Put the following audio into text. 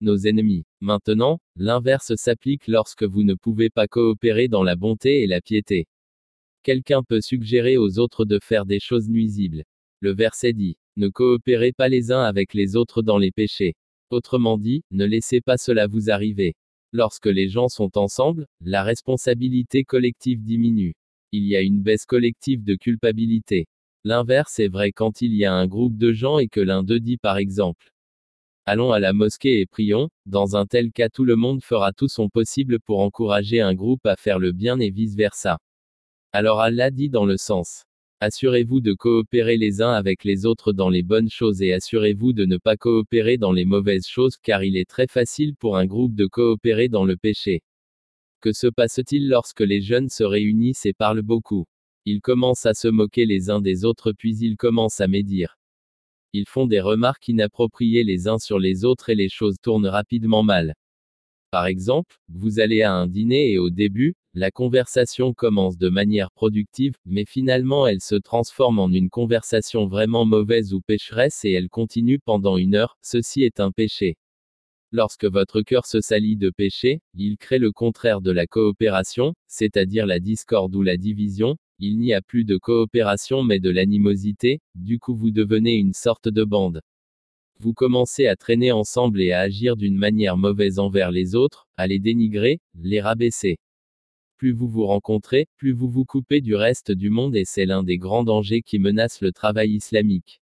nos ennemis. Maintenant, l'inverse s'applique lorsque vous ne pouvez pas coopérer dans la bonté et la piété. Quelqu'un peut suggérer aux autres de faire des choses nuisibles. Le verset dit, ne coopérez pas les uns avec les autres dans les péchés. Autrement dit, ne laissez pas cela vous arriver. Lorsque les gens sont ensemble, la responsabilité collective diminue. Il y a une baisse collective de culpabilité. L'inverse est vrai quand il y a un groupe de gens et que l'un d'eux dit par exemple Allons à la mosquée et prions, dans un tel cas tout le monde fera tout son possible pour encourager un groupe à faire le bien et vice-versa. Alors Allah dit dans le sens Assurez-vous de coopérer les uns avec les autres dans les bonnes choses et assurez-vous de ne pas coopérer dans les mauvaises choses car il est très facile pour un groupe de coopérer dans le péché. Que se passe-t-il lorsque les jeunes se réunissent et parlent beaucoup? Ils commencent à se moquer les uns des autres puis ils commencent à médire. Ils font des remarques inappropriées les uns sur les autres et les choses tournent rapidement mal. Par exemple, vous allez à un dîner et au début, la conversation commence de manière productive, mais finalement elle se transforme en une conversation vraiment mauvaise ou pécheresse et elle continue pendant une heure, ceci est un péché. Lorsque votre cœur se salit de péché, il crée le contraire de la coopération, c'est-à-dire la discorde ou la division, il n'y a plus de coopération mais de l'animosité, du coup vous devenez une sorte de bande. Vous commencez à traîner ensemble et à agir d'une manière mauvaise envers les autres, à les dénigrer, les rabaisser. Plus vous vous rencontrez, plus vous vous coupez du reste du monde et c'est l'un des grands dangers qui menacent le travail islamique.